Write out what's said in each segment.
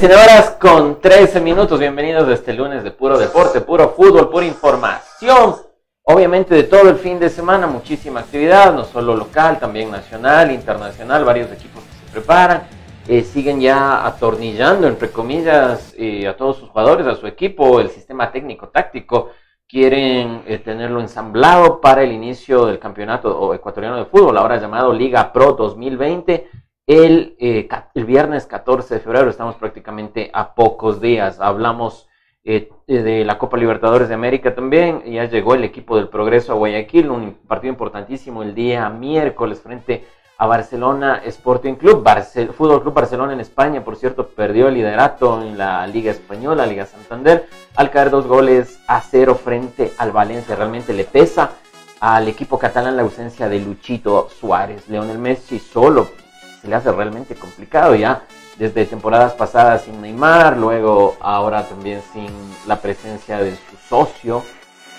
19 horas con 13 minutos. Bienvenidos a este lunes de puro deporte, puro fútbol, pura información. Obviamente de todo el fin de semana, muchísima actividad, no solo local, también nacional, internacional, varios equipos que se preparan. Eh, siguen ya atornillando, entre comillas, eh, a todos sus jugadores, a su equipo, el sistema técnico táctico. Quieren eh, tenerlo ensamblado para el inicio del campeonato ecuatoriano de fútbol, ahora llamado Liga Pro 2020 el, eh, el, viernes 14 de febrero, estamos prácticamente a pocos días. Hablamos eh, de la Copa Libertadores de América también. Ya llegó el equipo del Progreso a Guayaquil, un partido importantísimo el día miércoles frente a Barcelona Sporting Club. Fútbol Club Barcelona en España, por cierto, perdió el liderato en la Liga Española, Liga Santander, al caer dos goles a cero frente al Valencia. Realmente le pesa al equipo catalán la ausencia de Luchito Suárez. Leonel Messi solo se le hace realmente complicado ya desde temporadas pasadas sin Neymar, luego ahora también sin la presencia de su socio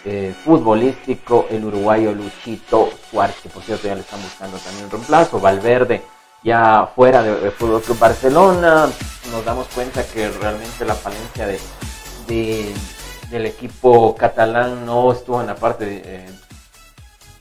eh, futbolístico, el uruguayo Luchito Suárez, que por cierto ya le están buscando también un reemplazo, Valverde ya fuera de, Fútbol Club Barcelona, nos damos cuenta que realmente la falencia de, del equipo catalán no estuvo en la parte eh,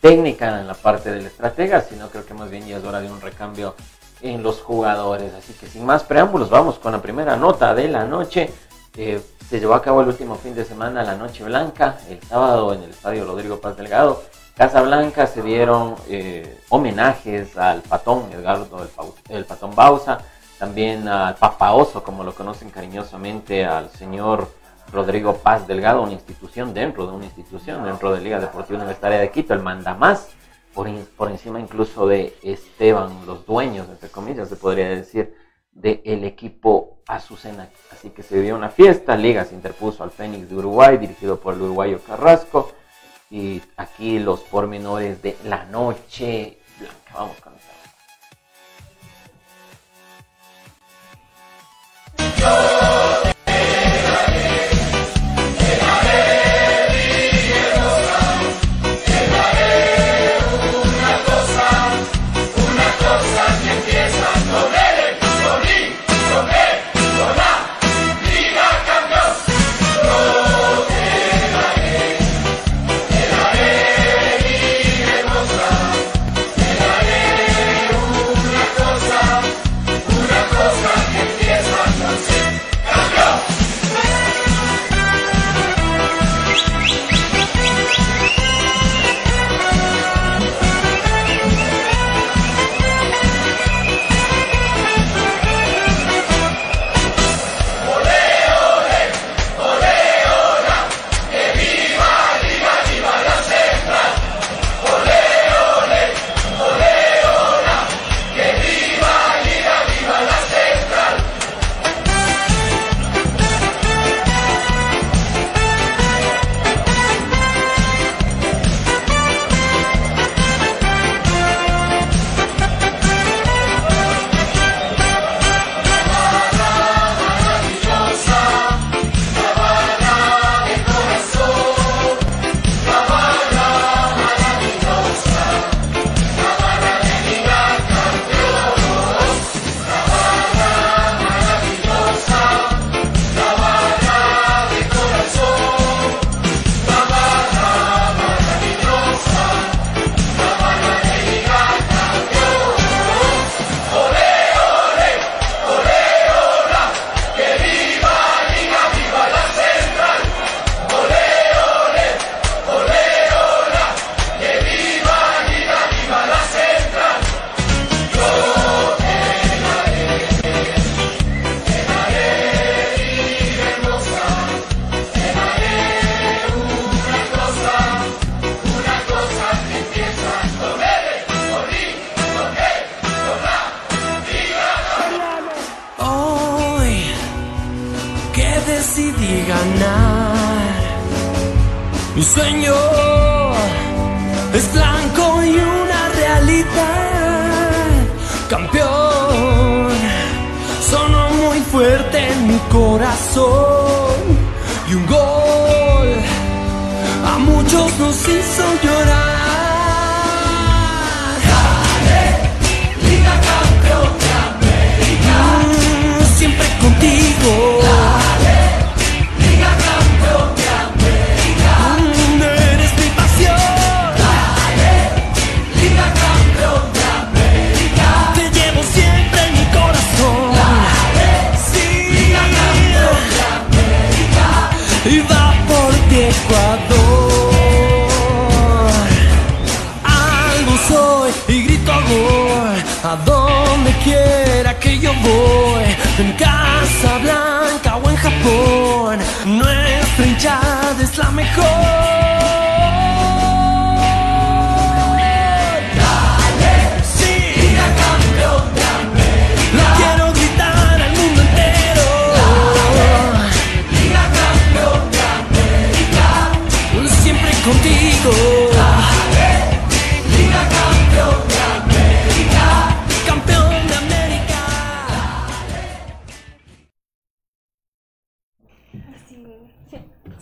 técnica, en la parte del estratega, sino creo que más bien ya es hora de un recambio en los jugadores. Así que sin más preámbulos, vamos con la primera nota de la noche. Se llevó a cabo el último fin de semana la Noche Blanca, el sábado en el Estadio Rodrigo Paz Delgado. Casa Blanca se dieron eh, homenajes al patón Edgardo el, el patón Bausa, también al Papa Oso, como lo conocen cariñosamente, al señor Rodrigo Paz Delgado, una institución dentro de una institución, dentro de Liga Deportiva Universitaria de Quito, el mandamás por, encima incluso de Esteban, los dueños, entre comillas, se podría decir, del equipo Azucena. Así que se dio una fiesta, Liga se interpuso al Fénix de Uruguay, dirigido por el uruguayo Carrasco. Y aquí los pormenores de la noche blanca. Vamos con eso. Un sueño es blanco y una realidad. Campeón, sonó muy fuerte en mi corazón. Y un gol a muchos nos hizo llorar. Quiera que yo voy, en Casa Blanca o en Japón, nuestra hinchada es la mejor.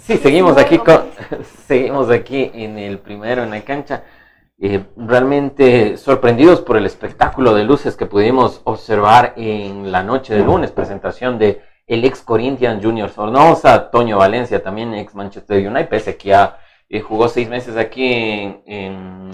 Sí, seguimos aquí con, seguimos aquí en el primero en la cancha. Eh, realmente sorprendidos por el espectáculo de luces que pudimos observar en la noche de lunes, presentación de el ex Corinthians Junior Sornosa, Toño Valencia, también ex Manchester United, pese que eh, jugó seis meses aquí en,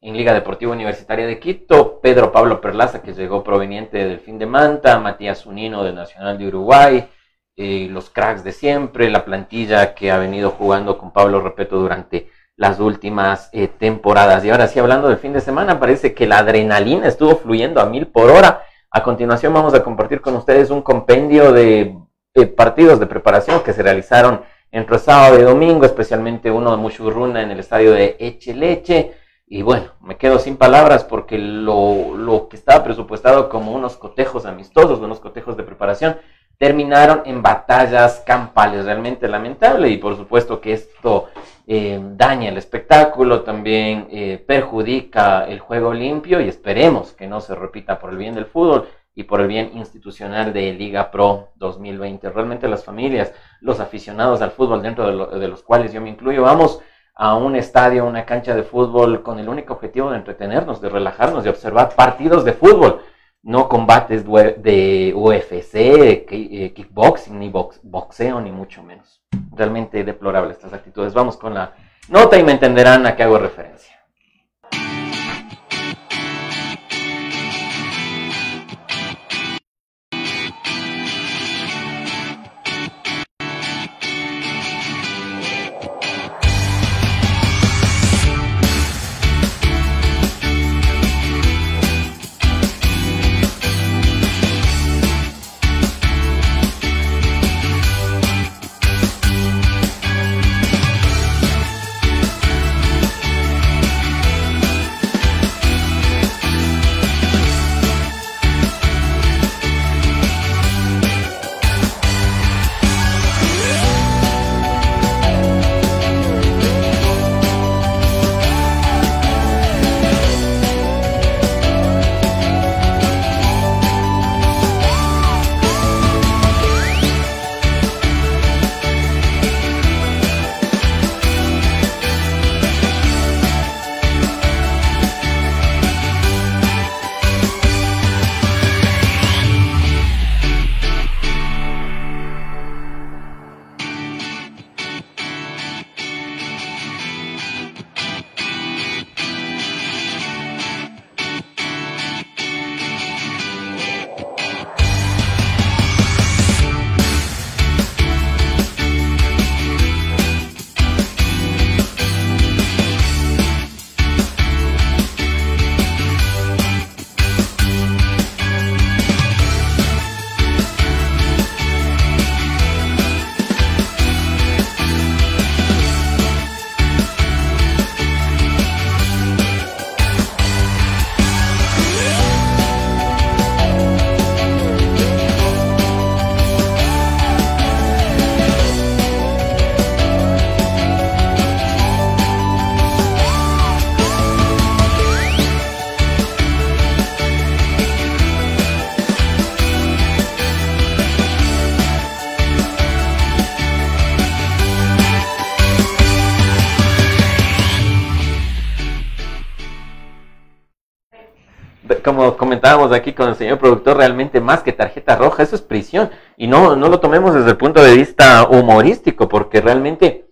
Liga Deportiva Universitaria de Quito. Pedro Pablo Perlaza, que llegó proveniente del fin de Manta. Matías Unino, del Nacional de Uruguay. Eh, los cracks de siempre. La plantilla que ha venido jugando con Pablo Repeto durante las últimas eh, temporadas. Y ahora sí, hablando del fin de semana, parece que la adrenalina estuvo fluyendo a mil por hora. A continuación vamos a compartir con ustedes un compendio de partidos de preparación que se realizaron entre sábado y domingo, especialmente uno de Muchurruna en el estadio de Echeleche. Y bueno, me quedo sin palabras porque lo, lo, que estaba presupuestado como unos cotejos amistosos, unos cotejos de preparación, terminaron en batallas campales, realmente lamentable. Y por supuesto que esto eh, daña el espectáculo, también eh, perjudica el juego limpio y esperemos que no se repita por el bien del fútbol y por el bien institucional de Liga Pro 2020. Realmente las familias, los aficionados al fútbol, dentro de, los cuales yo me incluyo, vamos a un estadio, una cancha de fútbol con el único objetivo de entretenernos, de relajarnos, de observar partidos de fútbol, no combates de UFC, eh, kickboxing, ni boxeo, ni mucho menos. Realmente deplorable estas actitudes. Vamos con la nota y me entenderán a qué hago referencia. Como comentábamos aquí con el señor productor, realmente más que tarjeta roja, eso es prisión. Y no, no lo tomemos desde el punto de vista humorístico, porque realmente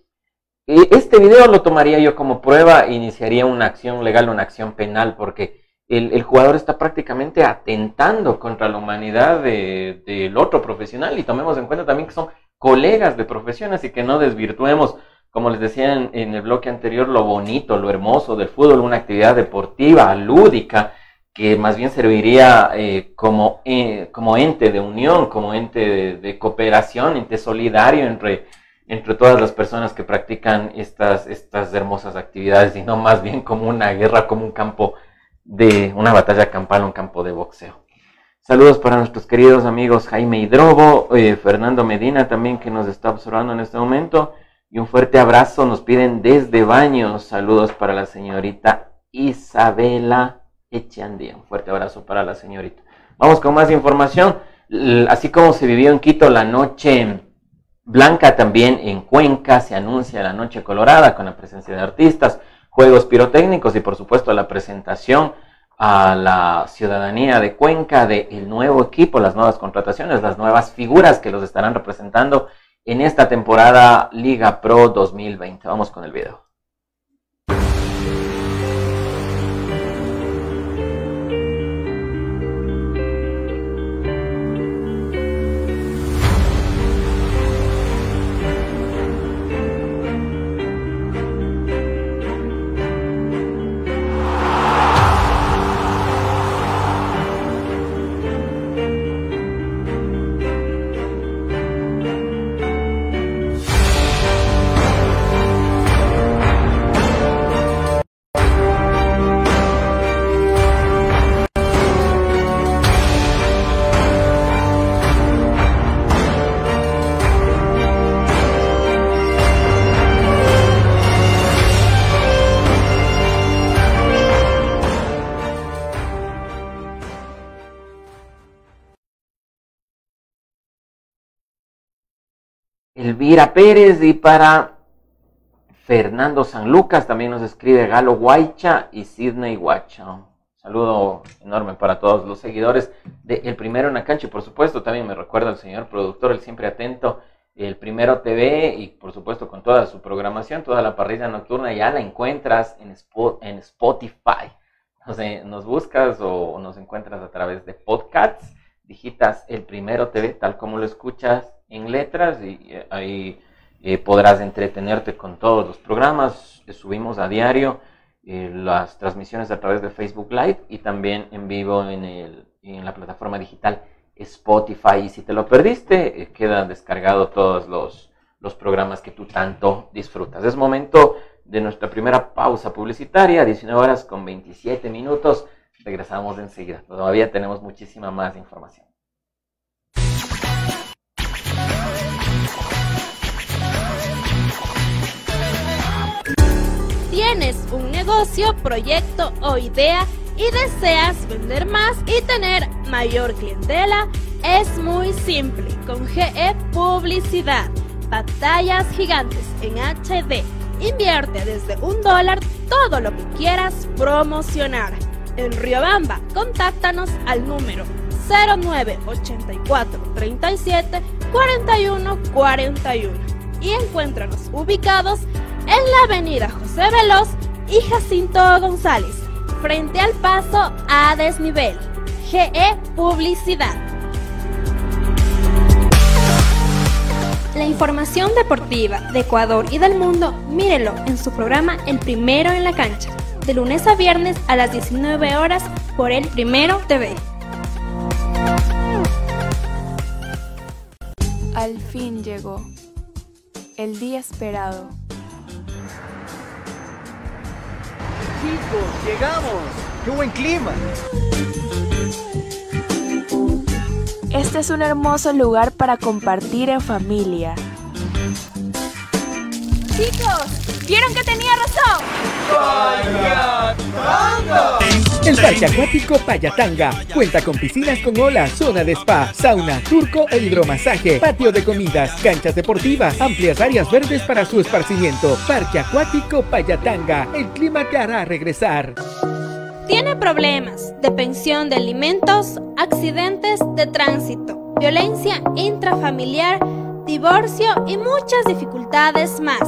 eh, este video lo tomaría yo como prueba, iniciaría una acción legal, una acción penal, porque el, el jugador está prácticamente atentando contra la humanidad del otro profesional. Y tomemos en cuenta también que son colegas de profesión, así que no desvirtuemos, como les decía en, el bloque anterior, lo bonito, lo hermoso del fútbol, una actividad deportiva, lúdica, que más bien serviría eh, como, eh, como ente de unión, como ente de, cooperación, ente solidario entre, entre todas las personas que practican estas, estas hermosas actividades y no más bien como una guerra, como un campo de una batalla campal, un campo de boxeo. Saludos para nuestros queridos amigos Jaime Hidrobo, eh, Fernando Medina también que nos está observando en este momento. Y un fuerte abrazo nos piden desde Baños. Saludos para la señorita Isabela Echeandía. Un fuerte abrazo para la señorita. Vamos con más información. Así como se vivió en Quito la noche blanca, también en Cuenca se anuncia la noche colorada con la presencia de artistas, juegos pirotécnicos y por supuesto la presentación a la ciudadanía de Cuenca del nuevo equipo, las nuevas contrataciones, las nuevas figuras que los estarán representando en esta temporada Liga Pro 2020. Vamos con el video. Elvira Pérez y para Fernando San Lucas también nos escribe Galo Guaycha y Sidney Guacha. saludo enorme para todos los seguidores de El Primero en la y por supuesto también me recuerda el señor productor, el siempre atento, El Primero TV y por supuesto con toda su programación, toda la parrilla nocturna ya la encuentras en, en Spotify. Nos, nos buscas o nos encuentras a través de podcasts, digitas El Primero TV tal como lo escuchas en letras y eh, ahí eh, podrás entretenerte con todos los programas. Subimos a diario eh, las transmisiones a través de Facebook Live y también en vivo en, el, en la plataforma digital Spotify. Y si te lo perdiste, quedan descargados todos los, los programas que tú tanto disfrutas. Es momento de nuestra primera pausa publicitaria, 19 horas con 27 minutos. Regresamos enseguida. Todavía tenemos muchísima más información. tienes un negocio, proyecto o idea y deseas vender más y tener mayor clientela, es muy simple. Con GE Publicidad, batallas gigantes en HD. Invierte desde un dólar todo lo que quieras promocionar. En Riobamba, contáctanos al número 0984 37 41 41 y encuéntranos ubicados en la avenida José Veloz y Jacinto González, frente al paso a desnivel. GE Publicidad. La información deportiva de Ecuador y del mundo, mírelo en su programa El Primero en la Cancha, de lunes a viernes a las 19 horas por El Primero TV. Al fin llegó el día esperado chicos, llegamos. ¡Qué buen clima! Este es un hermoso lugar para compartir en familia. Chicos, ¿vieron que tenía razón? El Parque Acuático Payatanga cuenta con piscinas con olas, zona de spa, sauna, turco e hidromasaje, patio de comidas, canchas deportivas, amplias áreas verdes para su esparcimiento. Parque Acuático Payatanga, el clima te hará regresar. Tiene problemas de pensión de alimentos, accidentes de tránsito, violencia intrafamiliar, divorcio y muchas dificultades más.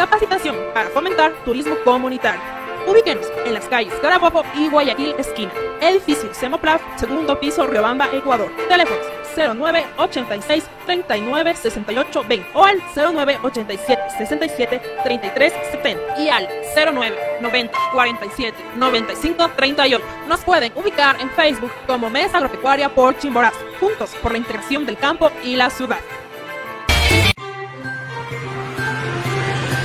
Capacitación para fomentar turismo comunitario. Ubíquenos en las calles Carabobo y Guayaquil esquina. Edificio Semoplaf, segundo piso, Riobamba, Ecuador. Teléfonos 09 86 39 68 20 o al 09 87 67 33 70 y al 09 90 47 95 38. Nos pueden ubicar en Facebook como Mesa Agropecuaria por Chimborazo, juntos por la integración del campo y la ciudad.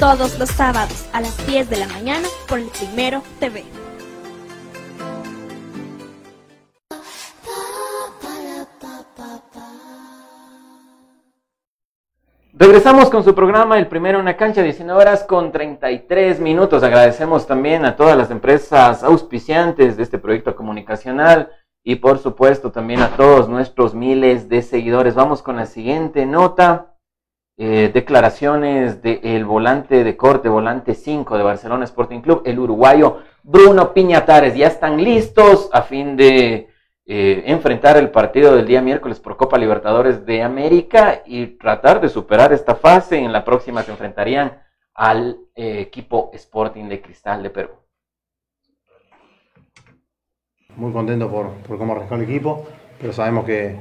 todos los sábados a las 10 de la mañana por el Primero TV. Regresamos con su programa, el primero en la cancha, 19 horas con 33 minutos. Agradecemos también a todas las empresas auspiciantes de este proyecto comunicacional y por supuesto también a todos nuestros miles de seguidores. Vamos con la siguiente nota. Eh, declaraciones del volante de corte, volante 5 de Barcelona Sporting Club, el uruguayo Bruno Piñatares. Ya están listos a fin de eh, enfrentar el partido del día miércoles por Copa Libertadores de América y tratar de superar esta fase. En la próxima se enfrentarían al eh, equipo Sporting de Cristal de Perú. Muy contento por, por cómo arrancó el equipo, pero sabemos que,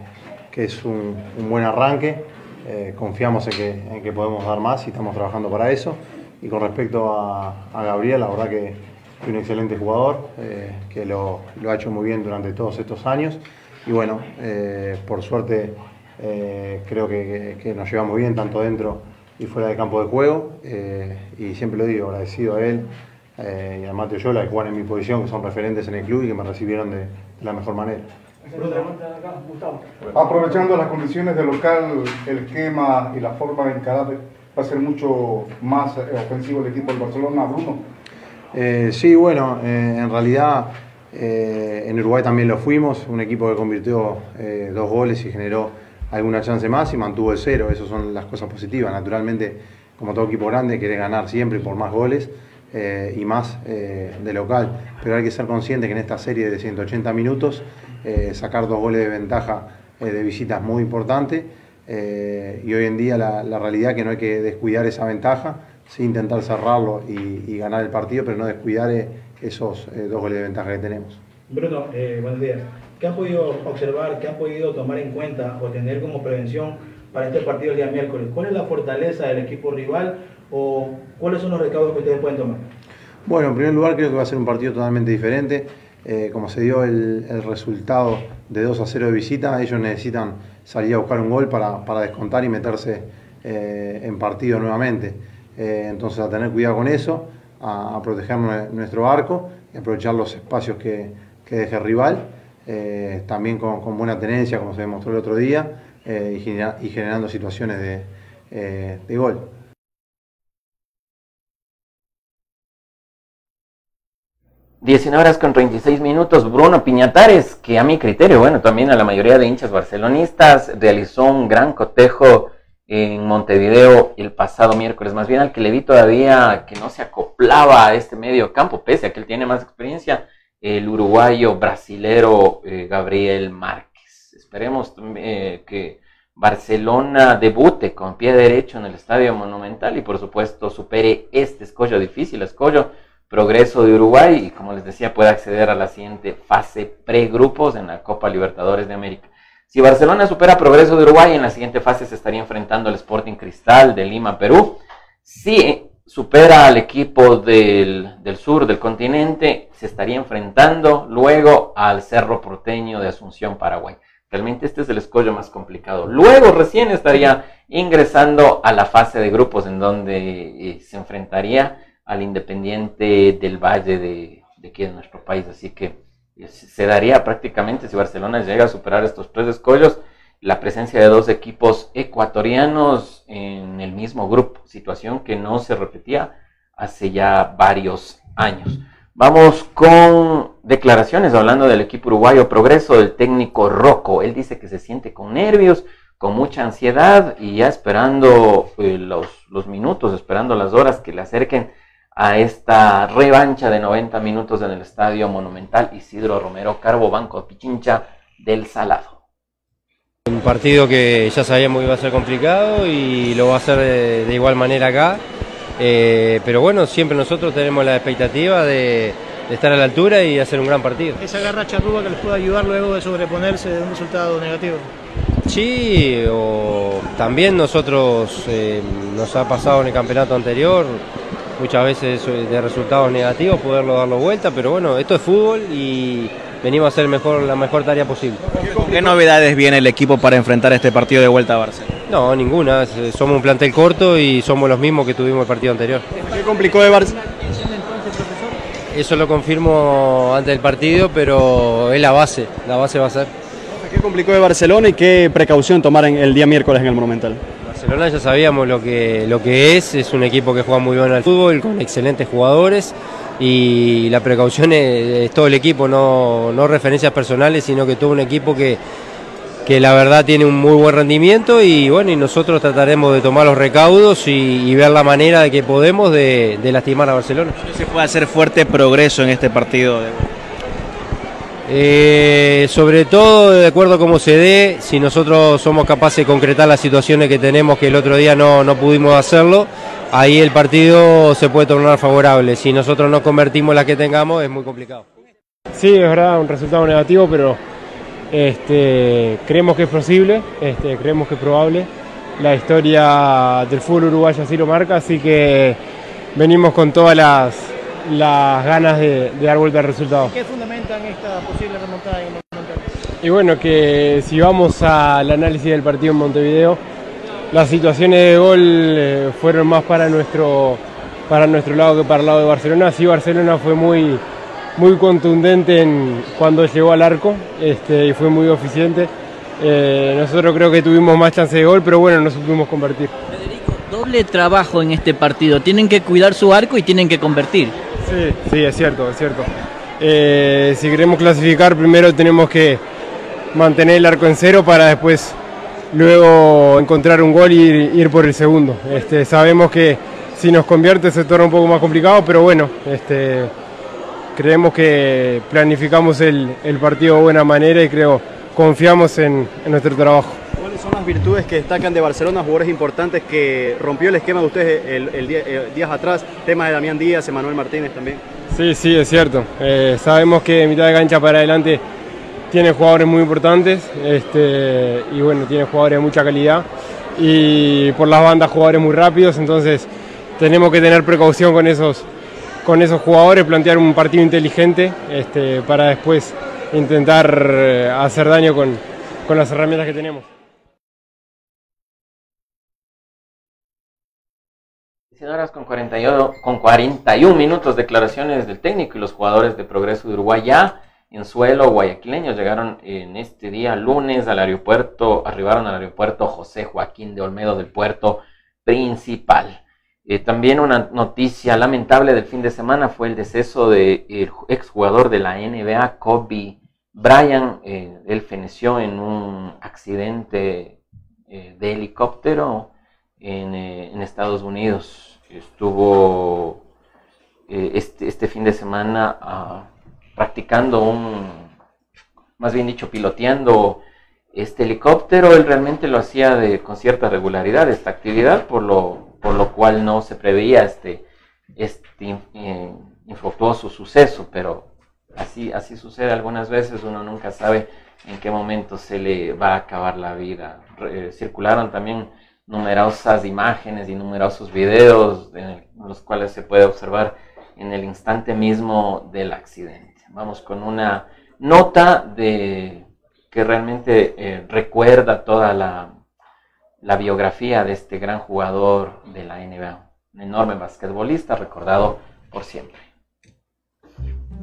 que es un, un, buen arranque. Eh, confiamos en que, en que, podemos dar más y estamos trabajando para eso. Y con respecto a, a Gabriel, la verdad que es un excelente jugador, eh, que lo, ha hecho muy bien durante todos estos años. Y bueno, eh, por suerte creo que, nos llevamos bien tanto dentro y fuera del campo de juego. y siempre lo digo, agradecido a él, y a Mateo Yola, que juegan en mi posición, que son referentes en el club y que me recibieron de la mejor manera. Aprovechando las condiciones del local, el esquema y la forma de encarar, va a ser mucho más eh, ofensivo el equipo del Barcelona, Bruno. Eh, sí, bueno, eh, en realidad en Uruguay también lo fuimos, un equipo que convirtió dos goles y generó alguna chance más y mantuvo el cero, esas son las cosas positivas. Naturalmente, como todo equipo grande, quiere ganar siempre por más goles eh, y más eh, de local. Pero hay que ser consciente que en esta serie de 180 minutos eh, sacar dos goles de ventaja de visita es muy importante y hoy en día la, realidad es que no hay que descuidar esa ventaja, sí intentar cerrarlo y, y ganar el partido, pero no descuidar esos dos goles de ventaja que tenemos. Bruno, buenos días. ¿Qué han podido observar, qué han podido tomar en cuenta o tener como prevención para este partido el día miércoles? ¿Cuál es la fortaleza del equipo rival o cuáles son los recaudos que ustedes pueden tomar? Bueno, en primer lugar creo que va a ser un partido totalmente diferente. Eh, como se dio el, resultado de 2 a 0 de visita, ellos necesitan salir a buscar un gol para, para descontar y meterse eh, en partido nuevamente. Eh, entonces a tener cuidado con eso, a, a, proteger nuestro arco aprovechar los espacios que, que deje el rival, también con, buena tenencia como se demostró el otro día y, y, generando situaciones de, de gol. 19 horas con 36 minutos, Bruno Piñatares, que a mi criterio, bueno, también a la mayoría de hinchas barcelonistas, realizó un gran cotejo en Montevideo el pasado miércoles, más bien al que le vi todavía que no se acoplaba a este medio campo, pese a que él tiene más experiencia, el uruguayo brasilero eh, Gabriel Márquez. Esperemos eh, que Barcelona debute con pie derecho en el Estadio Monumental y por supuesto supere este escollo difícil, escollo progreso de Uruguay y como les decía puede acceder a la siguiente fase pre-grupos en la Copa Libertadores de América. Si Barcelona supera progreso de Uruguay, en la siguiente fase se estaría enfrentando al Sporting Cristal de Lima, Perú. Si supera al equipo del, del sur del continente, se estaría enfrentando luego al Cerro Porteño de Asunción, Paraguay. Realmente este es el escollo más complicado. Luego recién estaría ingresando a la fase de grupos en donde eh, se enfrentaría al Independiente del Valle de, de aquí de nuestro país. Así que se daría prácticamente, si Barcelona llega a superar estos tres escollos, la presencia de dos equipos ecuatorianos en el mismo grupo, situación que no se repetía hace ya varios años. Vamos con declaraciones hablando del equipo uruguayo Progreso del técnico Rocco. Él dice que se siente con nervios, con mucha ansiedad y ya esperando eh, los, los minutos, esperando las horas que le acerquen a esta revancha de 90 minutos en el Estadio Monumental Isidro Romero Carbo Banco Pichincha del Salado. Un partido que ya sabíamos que iba a ser complicado y lo va a hacer de, de igual manera acá, eh, pero bueno, siempre nosotros tenemos la expectativa de, de, estar a la altura y hacer un gran partido. ¿Esa garra charrúa que les puede ayudar luego de sobreponerse de un resultado negativo? Sí, o también nosotros eh, nos ha pasado en el campeonato anterior, muchas veces de resultados negativos, poderlo darlo vuelta, pero bueno, esto es fútbol y venimos a hacer mejor, la mejor tarea posible. ¿Con qué novedades viene el equipo para enfrentar este partido de vuelta a Barcelona? No, ninguna, somos un plantel corto y somos los mismos que tuvimos el partido anterior. ¿Qué complicó de Barcelona? Eso lo confirmo antes del partido, pero es la base, la base va a ser. ¿Qué complicó de Barcelona y qué precaución tomar en el día miércoles en el Monumental? Barcelona ya sabíamos lo que, lo que es, es un equipo que juega muy bien al fútbol, con excelentes jugadores y la precaución es, todo el equipo, no, no, referencias personales, sino que todo un equipo que, que la verdad tiene un muy buen rendimiento y bueno, y nosotros trataremos de tomar los recaudos y, ver la manera de que podemos de, de lastimar a Barcelona. ¿Se puede hacer fuerte progreso en este partido? Eh, sobre todo, de acuerdo a cómo se dé, si nosotros somos capaces de concretar las situaciones que tenemos, que el otro día no, no pudimos hacerlo, ahí el partido se puede tornar favorable. Si nosotros no convertimos las que tengamos, es muy complicado. Sí, es verdad, un resultado negativo, pero este, creemos que es posible, este, creemos que es probable. La historia del fútbol uruguayo así lo marca, así que venimos con todas las, las ganas de, de dar vuelta al resultado. ¿Qué fundamentan esta posible remontada en el Monumental? Y bueno, que si vamos al análisis del partido en Montevideo, las situaciones de gol eh, fueron más para nuestro, para nuestro lado que para el lado de Barcelona. Sí, Barcelona fue muy, muy contundente en, cuando llegó al arco este, y fue muy eficiente. Eh, nosotros creo que tuvimos más chance de gol, pero bueno, no supimos convertir. Doble trabajo en este partido. Tienen que cuidar su arco y tienen que convertir. Sí, sí, es cierto, es cierto. Eh, si queremos clasificar, primero tenemos que mantener el arco en cero para después luego encontrar un gol y ir, por el segundo. Este, sabemos que si nos convierte se torna un poco más complicado, pero bueno, este, creemos que planificamos el, el partido de buena manera y creo confiamos en nuestro trabajo. ¿Cuáles son las virtudes que destacan de Barcelona, jugadores importantes que rompió el esquema de ustedes el, día- eh, días atrás? Tema de Damián Díaz, Emanuel Martínez también. Sí, sí, es cierto. Eh, sabemos que de mitad de cancha para adelante tiene jugadores muy importantes este, y bueno, tiene jugadores de mucha calidad y por las bandas jugadores muy rápidos, entonces tenemos que tener precaución con esos, con esos jugadores, plantear un partido inteligente este, para después intentar eh, hacer daño con, con las herramientas que tenemos. 19 horas con 41, con 41 minutos declaraciones del técnico y los jugadores de Progreso de Uruguay ya en suelo guayaquileño llegaron en este día lunes al aeropuerto, arribaron al aeropuerto José Joaquín de Olmedo del puerto principal. Eh, también una noticia lamentable del fin de semana fue el deceso del exjugador de la NBA, Kobe Bryant. Eh, él feneció en un accidente eh, de helicóptero eh, en Estados Unidos. Estuvo eh, este, este fin de semana ah, practicando un, más bien dicho, piloteando este helicóptero. Él realmente lo hacía de, con cierta regularidad, esta actividad, por lo, por lo cual no se preveía este, este eh, infructuoso suceso, pero así, así sucede algunas veces, uno nunca sabe en qué momento se le va a acabar la vida. Re- circularon también numerosas imágenes y numerosos videos en los cuales se puede observar en el instante mismo del accidente. Vamos con una nota de que realmente eh, recuerda toda la, la biografía de este gran jugador de la NBA, un enorme basquetbolista recordado por siempre.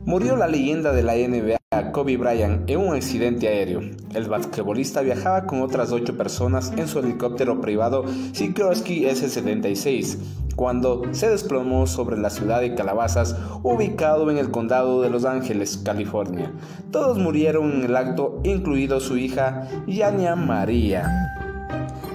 Murió la leyenda de la NBA Kobe Bryant en un accidente aéreo. El basquetbolista viajaba con otras ocho personas en su helicóptero privado Sikorsky S-76 cuando se desplomó sobre la ciudad de Calabazas, ubicado en el condado de Los Ángeles, California. Todos murieron en el acto, incluido su hija Yania María.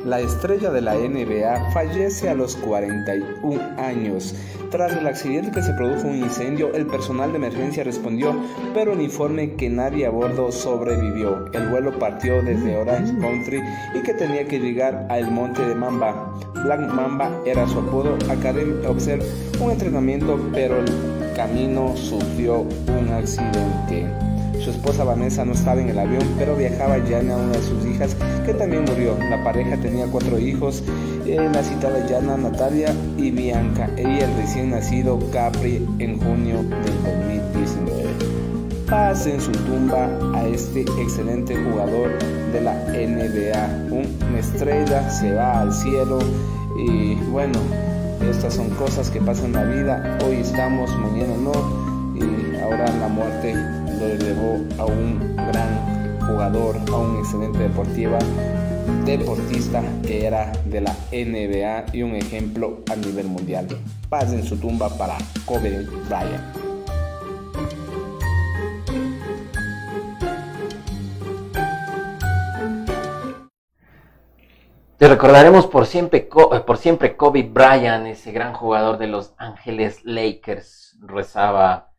La estrella de la NBA fallece a los 41 años. Tras el accidente que se produjo un incendio, el personal de emergencia respondió, pero el informe que nadie a bordo sobrevivió. El vuelo partió desde Orange Country y que tenía que llegar al monte de Mamba. Black Mamba era su apodo. Academy observó un entrenamiento, pero el camino sufrió un accidente. Su esposa Vanessa no estaba en el avión, pero viajaba Yana, una de sus hijas, que también murió. La pareja tenía cuatro hijos, eh, la citada Yana, Natalia y Bianca, y el recién nacido Capri en junio del 2019. Paz en su tumba a este excelente jugador de la NBA. Una estrella se va al cielo y bueno, estas son cosas que pasan en la vida. Hoy estamos, mañana no. Y ahora la muerte lo elevó a un gran jugador, a un excelente deportiva, deportista que era de la NBA y un ejemplo a nivel mundial. Paz en su tumba para Kobe Bryant. Te recordaremos por siempre, eh, por siempre Kobe Bryant, ese gran jugador de los Ángeles Lakers, rezaba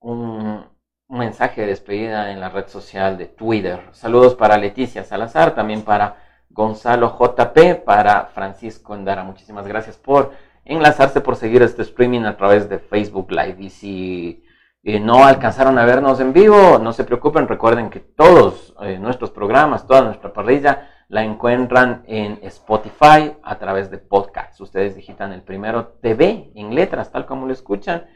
un un mensaje de despedida en la red social de Twitter. Saludos para Leticia Salazar, también para Gonzalo JP, para Francisco Endara. Muchísimas gracias por enlazarse, por seguir este streaming a través de Facebook Live. Y si eh, no alcanzaron a vernos en vivo, no se preocupen, recuerden que todos eh, nuestros programas, toda nuestra parrilla, la encuentran en Spotify a través de podcasts. Ustedes digitan el primero TV en letras, tal como lo escuchan,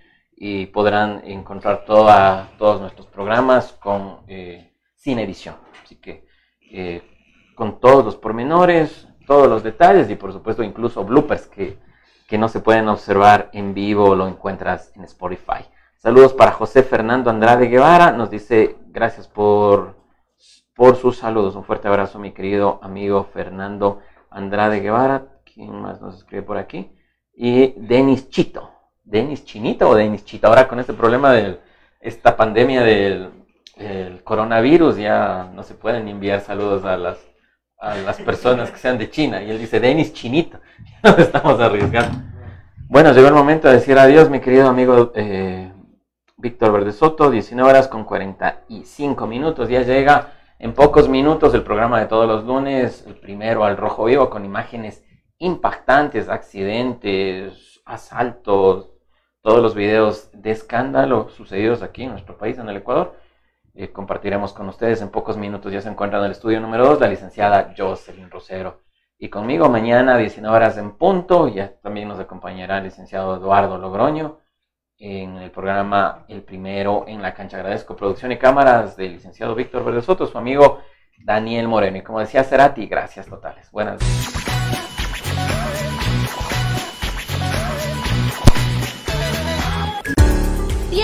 y podrán encontrar toda, todos nuestros programas con, eh, sin edición. Así que eh, con todos los pormenores, todos los detalles y por supuesto incluso bloopers que, que no se pueden observar en vivo, lo encuentras en Spotify. Saludos para José Fernando Andrade Guevara, nos dice gracias por, por sus saludos. Un fuerte abrazo, mi querido amigo Fernando Andrade Guevara. ¿Quién más nos escribe por aquí? Y Denis Chito. Denis Chinito o Denis Chito. Ahora con este problema de esta pandemia del, coronavirus, ya no se pueden enviar saludos a las, a las personas que sean de China. Y él dice Denis Chinito. Nos estamos arriesgando. Bueno, llegó el momento de decir adiós, mi querido amigo eh, Víctor Verde Soto. 19 horas con 45 minutos. Ya llega en pocos minutos el programa de todos los lunes, el primero al rojo vivo, con imágenes impactantes, accidentes, asaltos, todos los videos de escándalo sucedidos aquí en nuestro país, en el Ecuador. Eh, compartiremos con ustedes en pocos minutos. Ya se encuentra en el estudio número 2 la licenciada Jocelyn Rosero. Y conmigo mañana, 19 horas en punto, ya también nos acompañará el licenciado Eduardo Logroño en el programa El Primero en la Cancha. Agradezco producción y cámaras del licenciado Víctor Verde Soto, su amigo Daniel Moreno. Y como decía Cerati, gracias totales. Buenas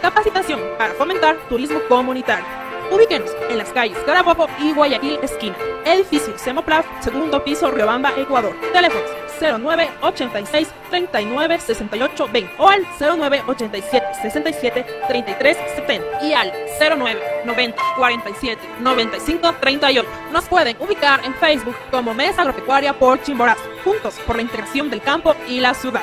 Capacitación para fomentar turismo comunitario. Ubíquenos en las calles Carabobo y Guayaquil esquina. Edificio Semoplaf, segundo piso, Riobamba, Ecuador. Teléfonos 09 86 39 68 20 o al 09 87 67 33 70 y al 09 90 47 95 38. Nos pueden ubicar en Facebook como Mesa Agropecuaria por Chimborazo, juntos por la integración del campo y la ciudad.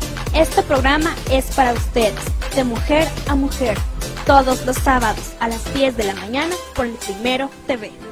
Este programa es para ustedes, de mujer a mujer, todos los sábados a las 10 de la mañana por el Primero TV.